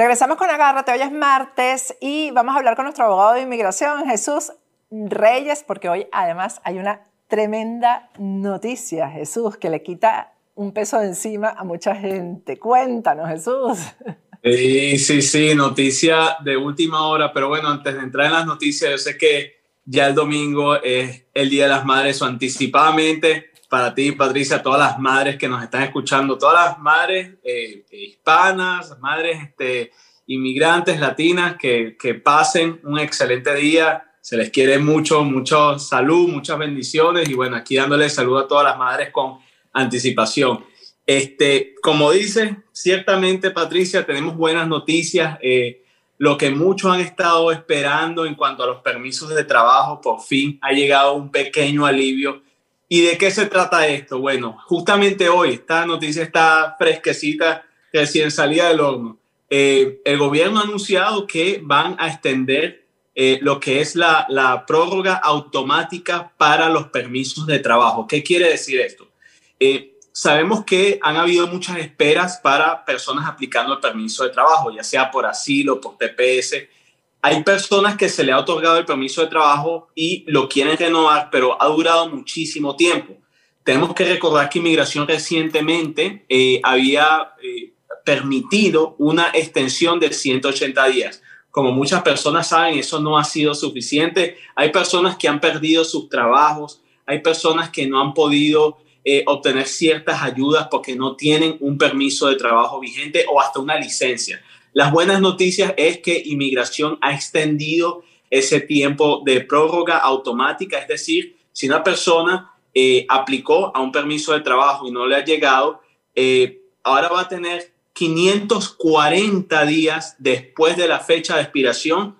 Regresamos con Agárrate, hoy es martes y vamos a hablar con nuestro abogado de inmigración, Jesús Reyes, porque hoy además hay una tremenda noticia, Jesús, que le quita un peso encima a mucha gente. Cuéntanos, Jesús. Sí, sí, sí, noticia de última hora, pero bueno, antes de entrar en las noticias, yo sé que ya el domingo es el Día de las Madres o anticipadamente para ti, Patricia, todas las madres que nos están escuchando, todas las madres eh, hispanas, madres este, inmigrantes latinas, que, que, pasen un excelente día. Se les quiere mucho, mucha salud, muchas bendiciones y bueno, aquí dándole salud a todas las madres con anticipación. Este, como dice, ciertamente, Patricia, tenemos buenas noticias. Eh, lo que muchos han estado esperando en cuanto a los permisos de trabajo, por fin ha llegado un pequeño alivio ¿Y de qué se trata esto? Bueno, justamente hoy, esta noticia está fresquecita, recién salida del horno. Eh, el gobierno ha anunciado que van a extender eh, lo que es la, la, prórroga automática para los permisos de trabajo. ¿Qué quiere decir esto? Eh, sabemos que han habido muchas esperas para personas aplicando el permiso de trabajo, ya sea por asilo, por TPS hay personas que se le ha otorgado el permiso de trabajo y lo quieren renovar, pero ha durado muchísimo tiempo. Tenemos que recordar que inmigración recientemente eh, había eh, permitido una extensión de 180 días. Como muchas personas saben, eso no ha sido suficiente. Hay personas que han perdido sus trabajos, hay personas que no han podido eh, obtener ciertas ayudas porque no tienen un permiso de trabajo vigente o hasta una licencia. Las buenas noticias es que inmigración ha extendido ese tiempo de prórroga automática, es decir, si una persona eh, aplicó a un permiso de trabajo y no le ha llegado, eh, ahora va a tener 540 días después de la fecha de expiración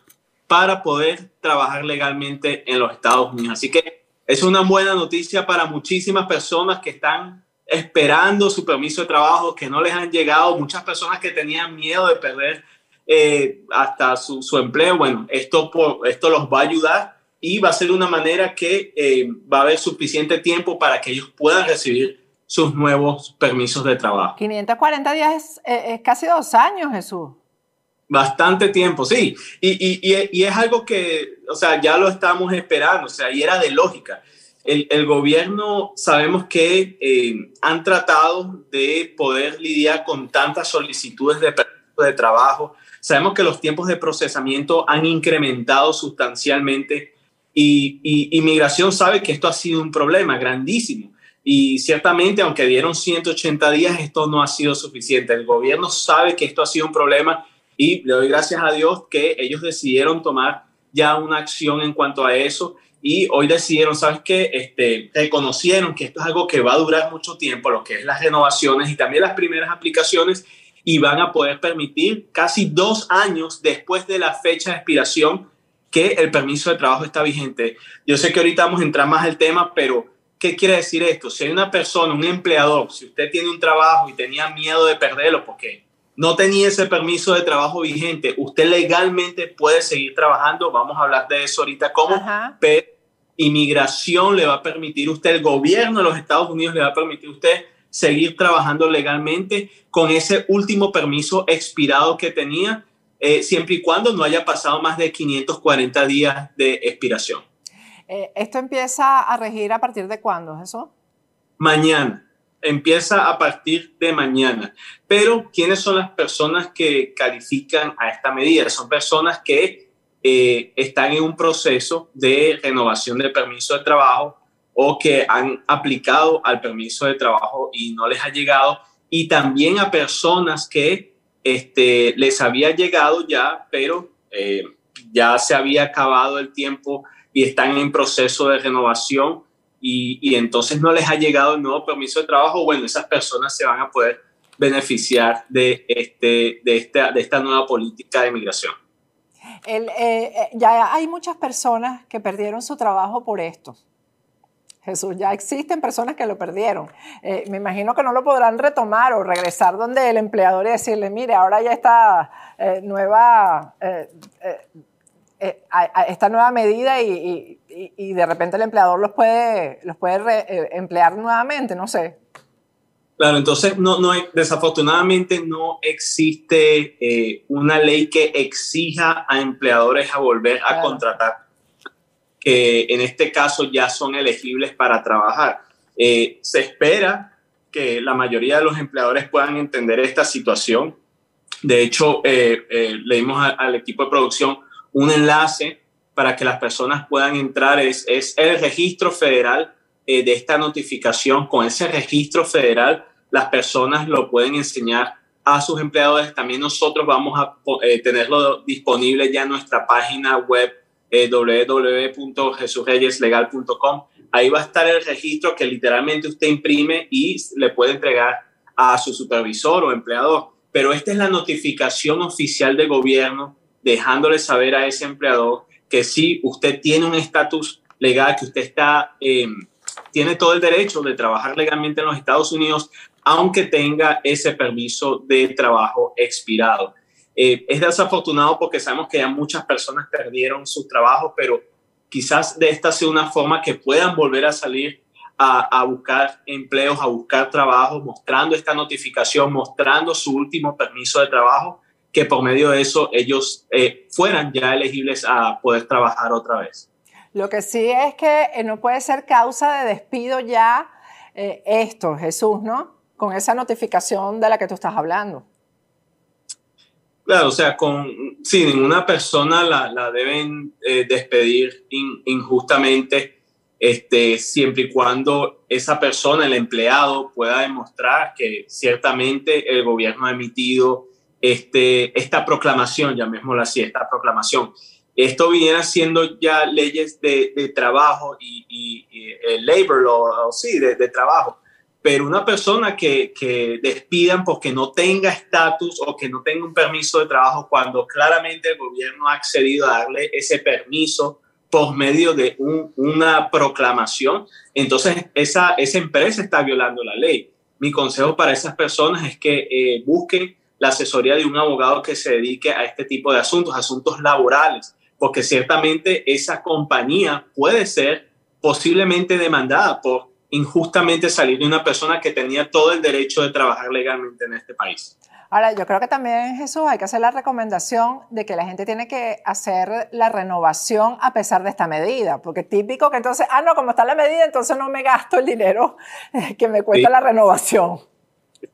para poder trabajar legalmente en los Estados Unidos. Así que es una buena noticia para muchísimas personas que están esperando su permiso de trabajo, que no les han llegado, muchas personas que tenían miedo de perder eh, hasta su, empleo. Bueno, esto, esto los va a ayudar y va a ser una manera que eh, va a haber suficiente tiempo para que ellos puedan recibir sus nuevos permisos de trabajo. 540 días es, casi dos años, Jesús. Bastante tiempo, sí. Y, y, y, es algo que, o sea, ya lo estamos esperando, o sea, y era de lógica el, gobierno sabemos que eh, han tratado de poder lidiar con tantas solicitudes de de trabajo. Sabemos que los tiempos de procesamiento han incrementado sustancialmente y, y Inmigración sabe que esto ha sido un problema grandísimo. Y ciertamente, aunque dieron 180 días, esto no ha sido suficiente. El gobierno sabe que esto ha sido un problema y le doy gracias a Dios que ellos decidieron tomar ya una acción en cuanto a eso y hoy decidieron, ¿sabes qué? Este, reconocieron que esto es algo que va a durar mucho tiempo, lo que es las renovaciones y también las primeras aplicaciones, y van a poder permitir casi dos años después de la fecha de expiración que el permiso de trabajo está vigente. Yo sé que ahorita vamos a entrar más al tema, pero ¿qué quiere decir esto? Si hay una persona, un empleador, si usted tiene un trabajo y tenía miedo de perderlo, porque no tenía ese permiso de trabajo vigente, usted legalmente puede seguir trabajando, vamos a hablar de eso ahorita, cómo, pero inmigración le va a permitir usted, el gobierno de los Estados Unidos le va a permitir usted seguir trabajando legalmente con ese último permiso expirado que tenía, eh, siempre y cuando no haya pasado más de 540 días de expiración. Eh, ¿Esto empieza a regir a partir de cuándo, eso? Mañana empieza a partir de mañana. Pero, ¿quiénes son las personas que califican a esta medida? Son personas que eh, están en un proceso de renovación del permiso de trabajo o que han aplicado al permiso de trabajo y no les ha llegado. Y también a personas que este, les había llegado ya, pero eh, ya se había acabado el tiempo y están en proceso de renovación y, entonces no les ha llegado el nuevo permiso de trabajo, bueno, esas personas se van a poder beneficiar de, este, de, esta, de esta nueva política de inmigración. El, eh, eh, ya hay muchas personas que perdieron su trabajo por esto. Jesús, ya existen personas que lo perdieron. Eh, me imagino que no lo podrán retomar o regresar donde el empleador y decirle, mire, ahora ya está nueva, eh, esta nueva medida y, de repente el empleador los puede, los puede emplear nuevamente, no sé. Claro, entonces no, no desafortunadamente no existe una ley que exija a empleadores a volver a contratar que en este caso ya son elegibles para trabajar. Eh, se espera que la mayoría de los empleadores puedan entender esta situación. De hecho, eh, eh, le dimos al equipo de producción un enlace para que las personas puedan entrar. Es, es el registro federal de esta notificación. Con ese registro federal, las personas lo pueden enseñar a sus empleadores. También nosotros vamos a tenerlo disponible ya en nuestra página web eh, www.jesusreyeslegal.com. Ahí va a estar el registro que literalmente usted imprime y le puede entregar a su supervisor o empleador. Pero esta es la notificación oficial del gobierno dejándole saber a ese empleador que si usted tiene un estatus legal, que usted está, eh, tiene todo el derecho de trabajar legalmente en los Estados Unidos, aunque tenga ese permiso de trabajo expirado. Eh, es desafortunado porque sabemos que ya muchas personas perdieron su trabajo, pero quizás de esta sea una forma que puedan volver a salir a, buscar empleos, a buscar trabajo, mostrando esta notificación, mostrando su último permiso de trabajo, que por medio de eso ellos eh, fueran ya elegibles a poder trabajar otra vez. Lo que sí es que eh, no puede ser causa de despido ya esto, Jesús, ¿no? Con esa notificación de la que tú estás hablando. Claro, o sea, con, sí, ninguna persona la, deben eh, despedir injustamente, este, siempre y cuando esa persona, el empleado, pueda demostrar que ciertamente el gobierno ha emitido este, esta proclamación, llamémosla así, esta proclamación. Esto viene siendo ya leyes de, trabajo y, el labor law, sí, de trabajo pero una persona que, que despidan porque no tenga estatus o que no tenga un permiso de trabajo cuando claramente el gobierno ha accedido a darle ese permiso por medio de una proclamación, entonces esa, esa empresa está violando la ley. Mi consejo para esas personas es que eh, busquen la asesoría de un abogado que se dedique a este tipo de asuntos, asuntos laborales, porque ciertamente esa compañía puede ser posiblemente demandada por injustamente salir de una persona que tenía todo el derecho de trabajar legalmente en este país. Ahora, yo creo que también, Jesús, hay que hacer la recomendación de que la gente tiene que hacer la renovación a pesar de esta medida, porque típico que entonces, ah, no, como está la medida, entonces no me gasto el dinero que me cuesta la renovación.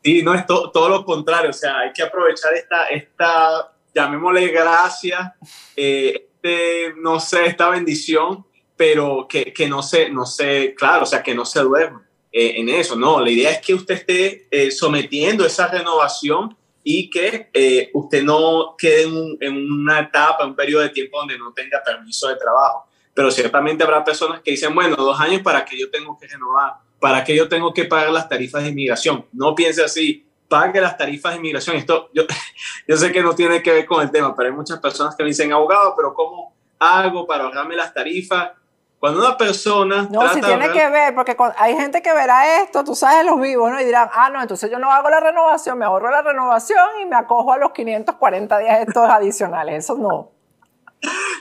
Sí, no, es todo lo contrario, o sea, hay que aprovechar esta, esta llamémosle gracia, eh, este, no sé, esta bendición pero que, que, no, se, no se, claro, o sea, que no se duerma eh, en eso, no, la idea es que usted esté eh, sometiendo esa renovación y que eh, usted no quede en, en, una etapa, un periodo de tiempo donde no tenga permiso de trabajo. Pero ciertamente habrá personas que dicen, bueno, dos años para que yo tengo que renovar, para que yo tengo que pagar las tarifas de inmigración. No piense así, pague las tarifas de inmigración. Esto, yo, yo sé que no tiene que ver con el tema, pero hay muchas personas que me dicen, abogado, pero ¿cómo hago para ahorrarme las tarifas? Cuando una persona... No, si tiene que ver, porque hay gente que verá esto, tú sabes, los vivos, ¿no? Y dirán, ah, no, entonces yo no hago la renovación, me ahorro la renovación y me acojo a los 540 días estos adicionales. Eso no.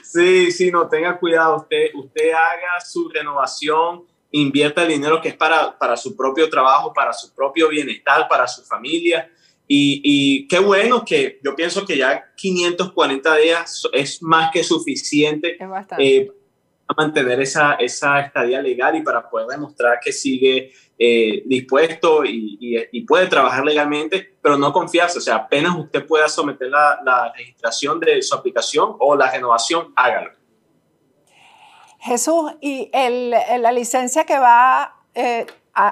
Sí, sí, no, tenga cuidado. Usted, usted haga su renovación, invierta el dinero que es para, para su propio trabajo, para su propio bienestar, para su familia. Y, y, qué bueno que yo pienso que ya 540 días es más que suficiente. Eh, mantener esa, esa estadía legal y para poder demostrar que sigue eh, dispuesto y, y, puede trabajar legalmente, pero no confiarse. O sea, apenas usted pueda someter la, la registración de su aplicación o la renovación, hágalo. Jesús, y la licencia que va eh,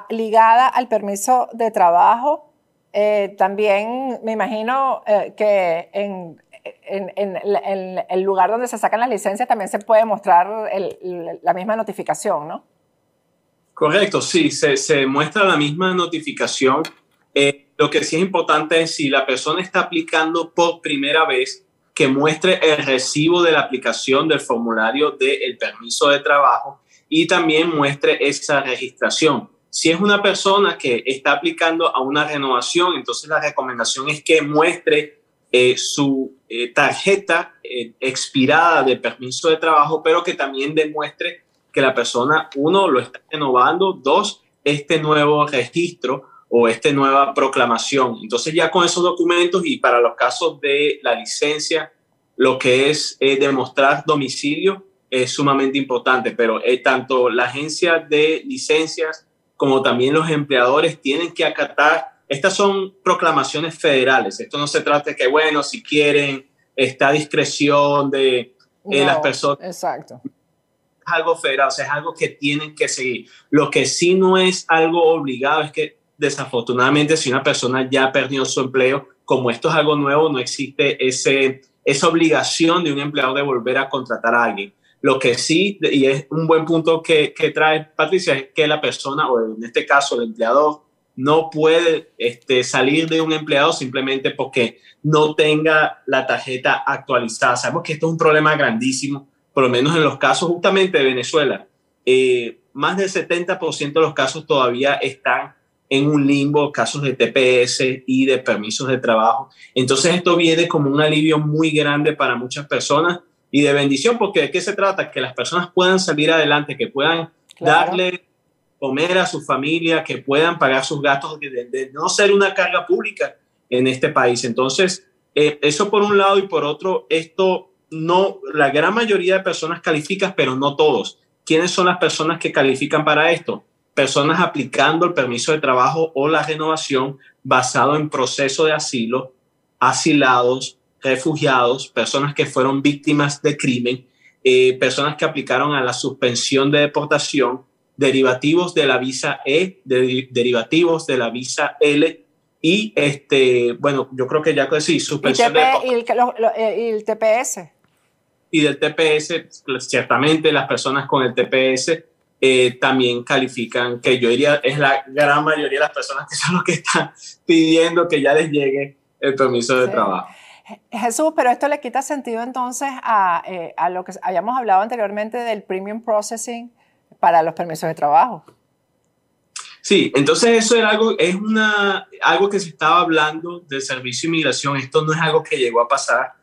ligada al permiso de trabajo, eh, también me imagino que en, el lugar donde se sacan las licencias también se puede mostrar la misma notificación, ¿no? Correcto, sí, se, muestra la misma notificación. Eh, lo que sí es importante es si la persona está aplicando por primera vez, que muestre el recibo de la aplicación del formulario del permiso de trabajo y también muestre esa registración. Si es una persona que está aplicando a una renovación, entonces la recomendación es que muestre eh, su eh, tarjeta eh, expirada de permiso de trabajo, pero que también demuestre que la persona, uno, lo está renovando, dos, este nuevo registro o esta nueva proclamación. Entonces ya con esos documentos y para los casos de la licencia, lo que es demostrar domicilio, es sumamente importante, pero eh, tanto la agencia de licencias como también los empleadores tienen que acatar, estas son proclamaciones federales, esto no se trata de que, bueno, si quieren, esta discreción de eh, las personas. Exacto. Es algo federal, o sea, es algo que tienen que seguir. Lo que sí no es algo obligado es que desafortunadamente si una persona ya perdió su empleo, como esto es algo nuevo, no existe ese, esa obligación de un empleador de volver a contratar a alguien. Lo que sí, y es un buen punto que, trae Patricia, es que la persona, o en este caso el empleador, no puede este, salir de un empleado simplemente porque no tenga la tarjeta actualizada. Sabemos que esto es un problema grandísimo, por lo menos en los casos justamente de Venezuela. Eh, más del 70% de los casos todavía están en un limbo, casos de TPS y de permisos de trabajo. Entonces esto viene como un alivio muy grande para muchas personas y de bendición, porque de qué se trata? Que las personas puedan salir adelante, que puedan darle comer a su familia, que puedan pagar sus gastos, de, no ser una carga pública en este país. Entonces, eh, eso por un lado y por otro, esto no, la gran mayoría de personas califican, pero no todos. ¿Quiénes son las personas que califican para esto? Personas aplicando el permiso de trabajo o la renovación basado en proceso de asilo, asilados, refugiados, personas que fueron víctimas de crimen, eh, personas que aplicaron a la suspensión de deportación, derivativos de la visa E, derivativos de la visa L y este, bueno, yo creo que ya que sí, suspensión de eh, y el, TPS. Y del TPS, pues, ciertamente las personas con el TPS eh, también califican, que yo diría es la gran mayoría de las personas que son los que están pidiendo que ya les llegue el permiso de trabajo. Jesús, pero esto le quita sentido entonces eh, a, lo que habíamos hablado anteriormente del premium processing para los permisos de trabajo. Sí, entonces eso era algo, es una, algo que se estaba hablando del servicio de inmigración. Esto no es algo que llegó a pasar,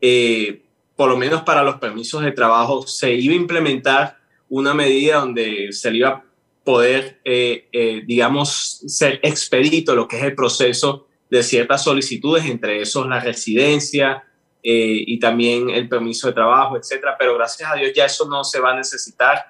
eh, por lo menos para los permisos de trabajo. Se iba a implementar una medida donde se le iba a poder, eh, digamos, ser expedito lo que es el proceso de ciertas solicitudes, entre esos la residencia eh, y también el permiso de trabajo, etcétera. Pero gracias a Dios ya eso no se va a necesitar.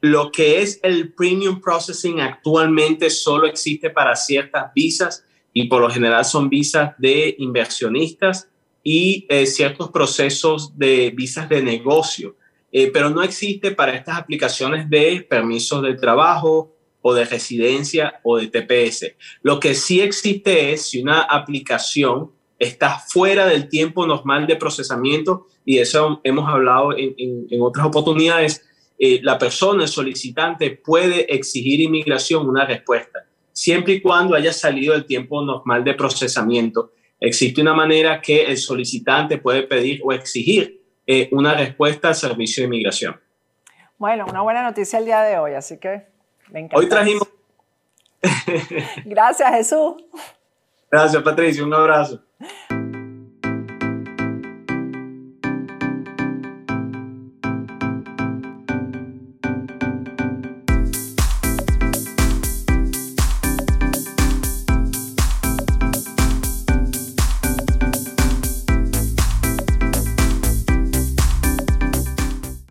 Lo que es el premium processing actualmente solo existe para ciertas visas y por lo general son visas de inversionistas y eh, ciertos procesos de visas de negocio, eh, pero no existe para estas aplicaciones de permisos de trabajo, o de residencia o de TPS. Lo que sí existe es si una aplicación está fuera del tiempo normal de procesamiento, y eso hemos hablado en, otras oportunidades, eh, la persona, el solicitante, puede exigir inmigración una respuesta, siempre y cuando haya salido el tiempo normal de procesamiento. Existe una manera que el solicitante puede pedir o exigir eh, una respuesta al servicio de inmigración. Bueno, una buena noticia el día de hoy, así que Hoy trajimos. Gracias, Jesús. Gracias, Patricia. Un abrazo.